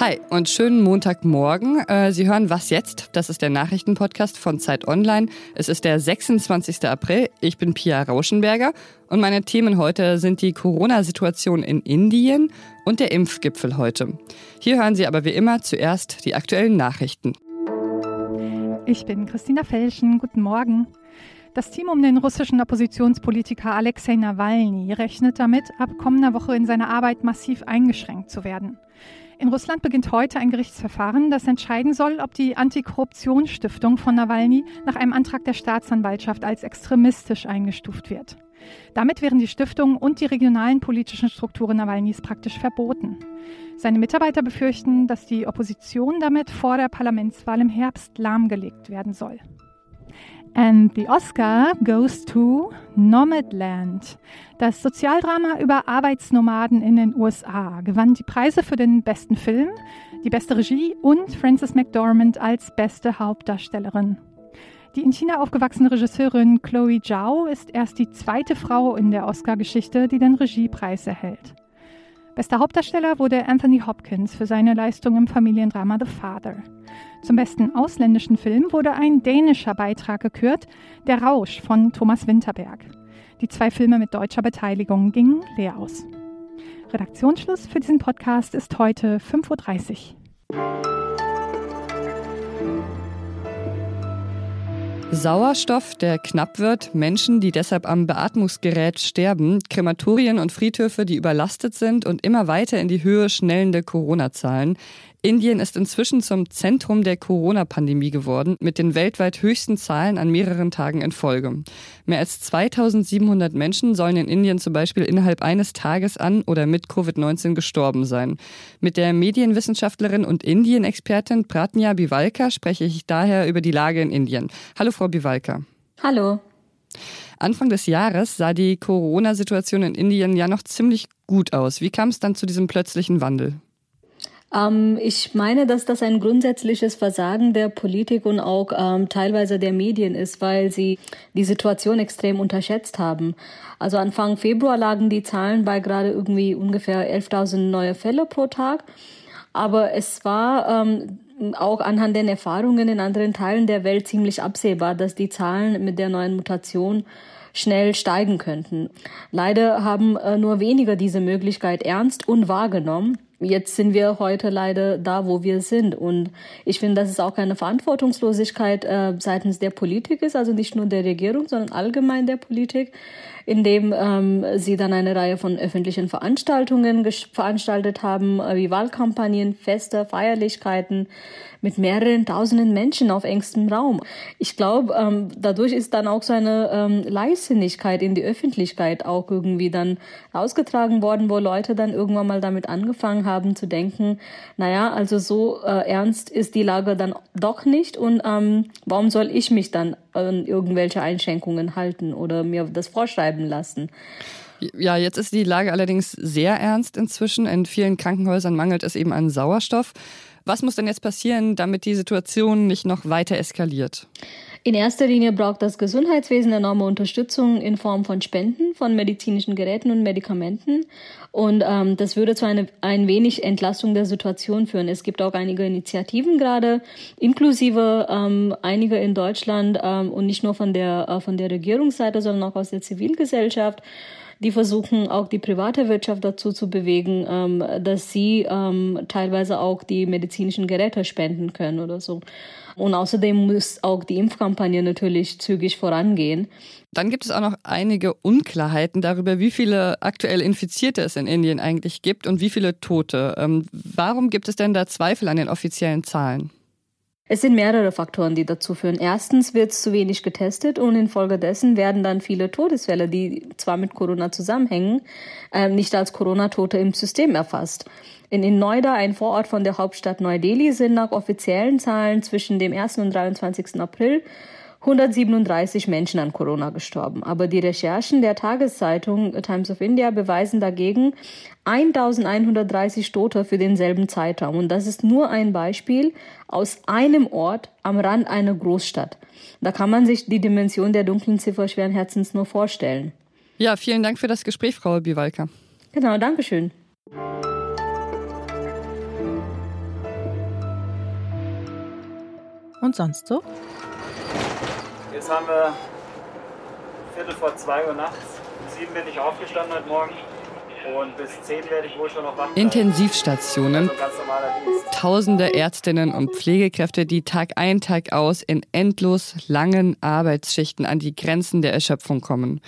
Hi und schönen Montagmorgen. Äh, Sie hören Was jetzt? Das ist der Nachrichtenpodcast von Zeit Online. Es ist der 26. April. Ich bin Pia Rauschenberger und meine Themen heute sind die Corona-Situation in Indien und der Impfgipfel heute. Hier hören Sie aber wie immer zuerst die aktuellen Nachrichten. Ich bin Christina Felschen. Guten Morgen. Das Team um den russischen Oppositionspolitiker Alexei Nawalny rechnet damit, ab kommender Woche in seiner Arbeit massiv eingeschränkt zu werden. In Russland beginnt heute ein Gerichtsverfahren, das entscheiden soll, ob die Antikorruptionsstiftung von Nawalny nach einem Antrag der Staatsanwaltschaft als extremistisch eingestuft wird. Damit wären die Stiftung und die regionalen politischen Strukturen Nawalnys praktisch verboten. Seine Mitarbeiter befürchten, dass die Opposition damit vor der Parlamentswahl im Herbst lahmgelegt werden soll. And the Oscar goes to Nomadland. Das Sozialdrama über Arbeitsnomaden in den USA gewann die Preise für den besten Film, die beste Regie und Frances McDormand als beste Hauptdarstellerin. Die in China aufgewachsene Regisseurin Chloe Zhao ist erst die zweite Frau in der Oscar-Geschichte, die den Regiepreis erhält. Bester Hauptdarsteller wurde Anthony Hopkins für seine Leistung im Familiendrama The Father. Zum besten ausländischen Film wurde ein dänischer Beitrag gekürt, Der Rausch von Thomas Winterberg. Die zwei Filme mit deutscher Beteiligung gingen leer aus. Redaktionsschluss für diesen Podcast ist heute 5.30 Uhr. Sauerstoff, der knapp wird, Menschen, die deshalb am Beatmungsgerät sterben, Krematorien und Friedhöfe, die überlastet sind und immer weiter in die Höhe schnellende Corona-Zahlen. Indien ist inzwischen zum Zentrum der Corona-Pandemie geworden, mit den weltweit höchsten Zahlen an mehreren Tagen in Folge. Mehr als 2700 Menschen sollen in Indien zum Beispiel innerhalb eines Tages an oder mit Covid-19 gestorben sein. Mit der Medienwissenschaftlerin und Indien-Expertin Pratnya Bivalka spreche ich daher über die Lage in Indien. Hallo, Frau Bivalka. Hallo. Anfang des Jahres sah die Corona-Situation in Indien ja noch ziemlich gut aus. Wie kam es dann zu diesem plötzlichen Wandel? Ähm, ich meine, dass das ein grundsätzliches Versagen der Politik und auch ähm, teilweise der Medien ist, weil sie die Situation extrem unterschätzt haben. Also Anfang Februar lagen die Zahlen bei gerade irgendwie ungefähr 11.000 neue Fälle pro Tag. Aber es war ähm, auch anhand den Erfahrungen in anderen Teilen der Welt ziemlich absehbar, dass die Zahlen mit der neuen Mutation schnell steigen könnten. Leider haben äh, nur wenige diese Möglichkeit ernst und wahrgenommen jetzt sind wir heute leider da, wo wir sind. Und ich finde, dass es auch keine Verantwortungslosigkeit äh, seitens der Politik ist, also nicht nur der Regierung, sondern allgemein der Politik, indem ähm, sie dann eine Reihe von öffentlichen Veranstaltungen veranstaltet haben, äh, wie Wahlkampagnen, Feste, Feierlichkeiten mit mehreren tausenden Menschen auf engstem Raum. Ich glaube, ähm, dadurch ist dann auch so eine ähm, Leichtsinnigkeit in die Öffentlichkeit auch irgendwie dann ausgetragen worden, wo Leute dann irgendwann mal damit angefangen haben zu denken, naja, also so äh, ernst ist die Lage dann doch nicht und ähm, warum soll ich mich dann an irgendwelche Einschränkungen halten oder mir das vorschreiben lassen? Ja, jetzt ist die Lage allerdings sehr ernst inzwischen. In vielen Krankenhäusern mangelt es eben an Sauerstoff. Was muss denn jetzt passieren, damit die Situation nicht noch weiter eskaliert? In erster Linie braucht das Gesundheitswesen enorme Unterstützung in Form von Spenden von medizinischen Geräten und Medikamenten. Und ähm, das würde zu einer ein wenig Entlastung der Situation führen. Es gibt auch einige Initiativen gerade, inklusive ähm, einige in Deutschland ähm, und nicht nur von der, äh, von der Regierungsseite, sondern auch aus der Zivilgesellschaft die versuchen auch die private Wirtschaft dazu zu bewegen, ähm, dass sie ähm, teilweise auch die medizinischen Geräte spenden können oder so. Und außerdem muss auch die Impfkampagne natürlich zügig vorangehen. Dann gibt es auch noch einige Unklarheiten darüber, wie viele aktuell Infizierte es in Indien eigentlich gibt und wie viele Tote. Ähm, warum gibt es denn da Zweifel an den offiziellen Zahlen? Es sind mehrere Faktoren, die dazu führen. Erstens wird zu wenig getestet und infolgedessen werden dann viele Todesfälle, die zwar mit Corona zusammenhängen, äh, nicht als Corona-Tote im System erfasst. In, in Noida, ein Vorort von der Hauptstadt Neu-Delhi, sind nach offiziellen Zahlen zwischen dem 1. und 23. April 137 Menschen an Corona gestorben. Aber die Recherchen der Tageszeitung Times of India beweisen dagegen 1130 Tote für denselben Zeitraum. Und das ist nur ein Beispiel aus einem Ort am Rand einer Großstadt. Da kann man sich die Dimension der dunklen Ziffer schweren Herzens nur vorstellen. Ja, vielen Dank für das Gespräch, Frau Biwalka. Genau, Dankeschön. Und sonst so? Jetzt haben wir Viertel vor zwei Uhr nachts. Um sieben bin ich aufgestanden heute Morgen. Und bis zehn werde ich wohl schon noch wach. Intensivstationen. Also Tausende Ärztinnen und Pflegekräfte, die Tag ein, Tag aus in endlos langen Arbeitsschichten an die Grenzen der Erschöpfung kommen.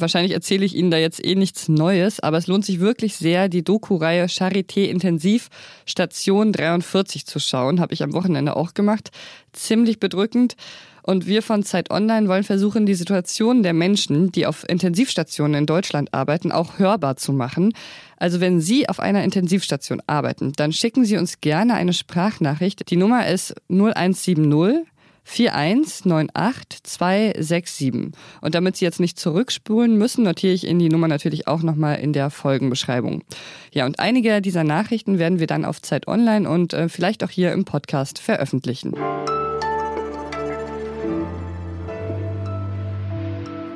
Wahrscheinlich erzähle ich Ihnen da jetzt eh nichts Neues, aber es lohnt sich wirklich sehr, die Doku-Reihe Charité Intensiv Station 43 zu schauen. Habe ich am Wochenende auch gemacht. Ziemlich bedrückend. Und wir von Zeit Online wollen versuchen, die Situation der Menschen, die auf Intensivstationen in Deutschland arbeiten, auch hörbar zu machen. Also wenn Sie auf einer Intensivstation arbeiten, dann schicken Sie uns gerne eine Sprachnachricht. Die Nummer ist 0170 4198267. Und damit Sie jetzt nicht zurückspulen müssen, notiere ich Ihnen die Nummer natürlich auch nochmal in der Folgenbeschreibung. Ja, und einige dieser Nachrichten werden wir dann auf Zeit Online und äh, vielleicht auch hier im Podcast veröffentlichen.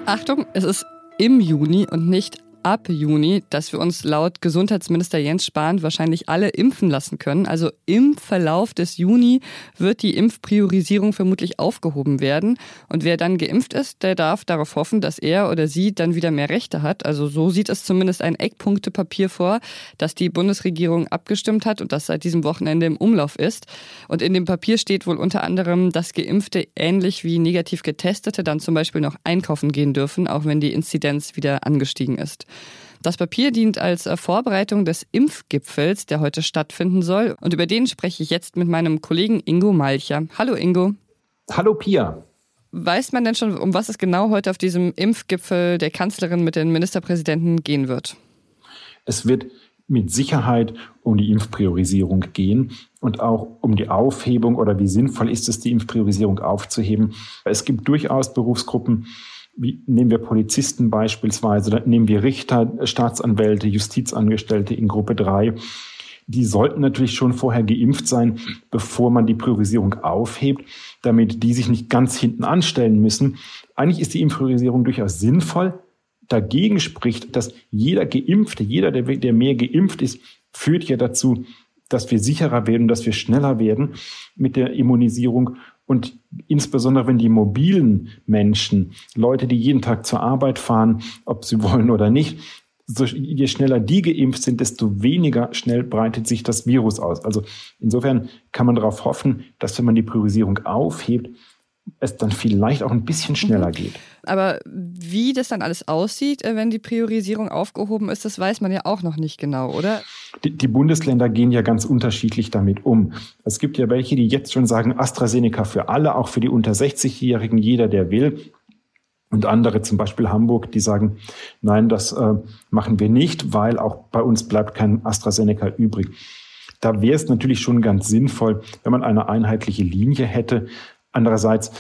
Achtung, es ist im Juni und nicht ab Juni, dass wir uns laut Gesundheitsminister Jens Spahn wahrscheinlich alle impfen lassen können. Also im Verlauf des Juni wird die Impfpriorisierung vermutlich aufgehoben werden. Und wer dann geimpft ist, der darf darauf hoffen, dass er oder sie dann wieder mehr Rechte hat. Also so sieht es zumindest ein Eckpunktepapier vor, das die Bundesregierung abgestimmt hat und das seit diesem Wochenende im Umlauf ist. Und in dem Papier steht wohl unter anderem, dass Geimpfte ähnlich wie negativ Getestete dann zum Beispiel noch einkaufen gehen dürfen, auch wenn die Inzidenz wieder angestiegen ist. Das Papier dient als äh, Vorbereitung des Impfgipfels, der heute stattfinden soll. Und über den spreche ich jetzt mit meinem Kollegen Ingo Malcher. Hallo Ingo. Hallo Pia. Weiß man denn schon, um was es genau heute auf diesem Impfgipfel der Kanzlerin mit den Ministerpräsidenten gehen wird? Es wird mit Sicherheit um die Impfpriorisierung gehen und auch um die Aufhebung oder wie sinnvoll ist es, die Impfpriorisierung aufzuheben. Es gibt durchaus Berufsgruppen, wie nehmen wir Polizisten beispielsweise, nehmen wir Richter, Staatsanwälte, Justizangestellte in Gruppe 3. Die sollten natürlich schon vorher geimpft sein, bevor man die Priorisierung aufhebt, damit die sich nicht ganz hinten anstellen müssen. Eigentlich ist die Impfpriorisierung durchaus sinnvoll. Dagegen spricht, dass jeder Geimpfte, jeder, der, der mehr geimpft ist, führt ja dazu, dass wir sicherer werden, dass wir schneller werden mit der Immunisierung und insbesondere wenn die mobilen Menschen, Leute, die jeden Tag zur Arbeit fahren, ob sie wollen oder nicht, so, je schneller die geimpft sind, desto weniger schnell breitet sich das Virus aus. Also insofern kann man darauf hoffen, dass wenn man die Priorisierung aufhebt, es dann vielleicht auch ein bisschen schneller mhm. geht. Aber wie das dann alles aussieht, äh, wenn die Priorisierung aufgehoben ist, das weiß man ja auch noch nicht genau, oder? Die, die Bundesländer gehen ja ganz unterschiedlich damit um. Es gibt ja welche, die jetzt schon sagen, AstraZeneca für alle, auch für die unter 60-Jährigen, jeder, der will. Und andere, zum Beispiel Hamburg, die sagen, nein, das äh, machen wir nicht, weil auch bei uns bleibt kein AstraZeneca übrig. Da wäre es natürlich schon ganz sinnvoll, wenn man eine einheitliche Linie hätte. Andererseits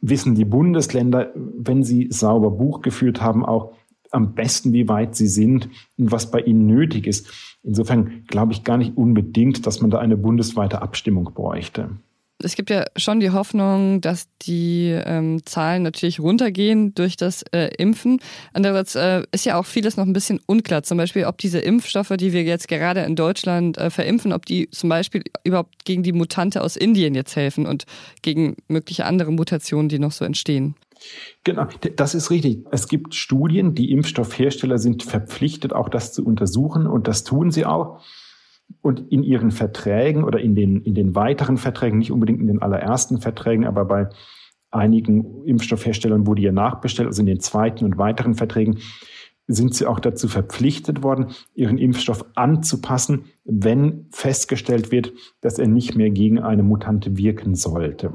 wissen die Bundesländer, wenn sie sauber Buch geführt haben, auch am besten, wie weit sie sind und was bei ihnen nötig ist. Insofern glaube ich gar nicht unbedingt, dass man da eine bundesweite Abstimmung bräuchte. Es gibt ja schon die Hoffnung, dass die ähm, Zahlen natürlich runtergehen durch das äh, Impfen. Andererseits äh, ist ja auch vieles noch ein bisschen unklar. Zum Beispiel, ob diese Impfstoffe, die wir jetzt gerade in Deutschland äh, verimpfen, ob die zum Beispiel überhaupt gegen die Mutante aus Indien jetzt helfen und gegen mögliche andere Mutationen, die noch so entstehen. Genau, das ist richtig. Es gibt Studien, die Impfstoffhersteller sind verpflichtet, auch das zu untersuchen und das tun sie auch und in ihren Verträgen oder in den, in den weiteren Verträgen, nicht unbedingt in den allerersten Verträgen, aber bei einigen Impfstoffherstellern wurde ja nachbestellt, also in den zweiten und weiteren Verträgen, sind sie auch dazu verpflichtet worden, ihren Impfstoff anzupassen, wenn festgestellt wird, dass er nicht mehr gegen eine Mutante wirken sollte.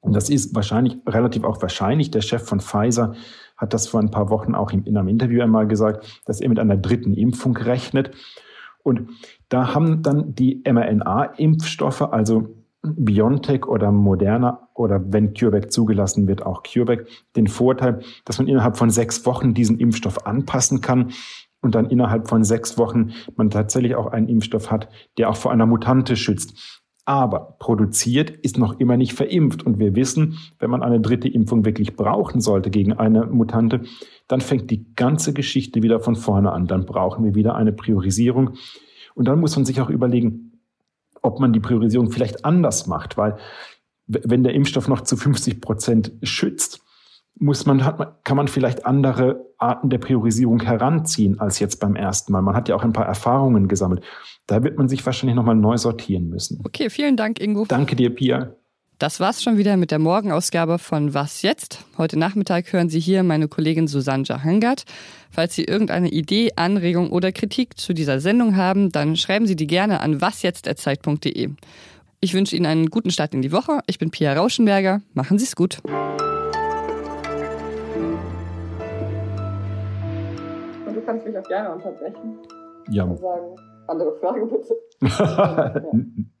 Und das ist wahrscheinlich relativ auch wahrscheinlich. Der Chef von Pfizer hat das vor ein paar Wochen auch in einem Interview einmal gesagt, dass er mit einer dritten Impfung rechnet. Und da haben dann die mRNA-Impfstoffe, also BioNTech oder Moderna oder wenn CureVac zugelassen wird, auch CureVac, den Vorteil, dass man innerhalb von sechs Wochen diesen Impfstoff anpassen kann und dann innerhalb von sechs Wochen man tatsächlich auch einen Impfstoff hat, der auch vor einer Mutante schützt. Aber produziert ist noch immer nicht verimpft. Und wir wissen, wenn man eine dritte Impfung wirklich brauchen sollte gegen eine Mutante, dann fängt die ganze Geschichte wieder von vorne an. Dann brauchen wir wieder eine Priorisierung. Und dann muss man sich auch überlegen, ob man die Priorisierung vielleicht anders macht, weil wenn der Impfstoff noch zu 50 Prozent schützt, muss man, hat man, kann man vielleicht andere Arten der Priorisierung heranziehen als jetzt beim ersten Mal. Man hat ja auch ein paar Erfahrungen gesammelt. Da wird man sich wahrscheinlich nochmal neu sortieren müssen. Okay, vielen Dank, Ingo. Danke dir, Pia. Das war's schon wieder mit der Morgenausgabe von Was jetzt? Heute Nachmittag hören Sie hier meine Kollegin Susanne Jahangard. Falls Sie irgendeine Idee, Anregung oder Kritik zu dieser Sendung haben, dann schreiben Sie die gerne an wasjetzt.zeit.de. Ich wünsche Ihnen einen guten Start in die Woche. Ich bin Pia Rauschenberger. Machen Sie es gut. Kannst mich auch gerne unterbrechen. Ja. Und sagen, andere Frage bitte.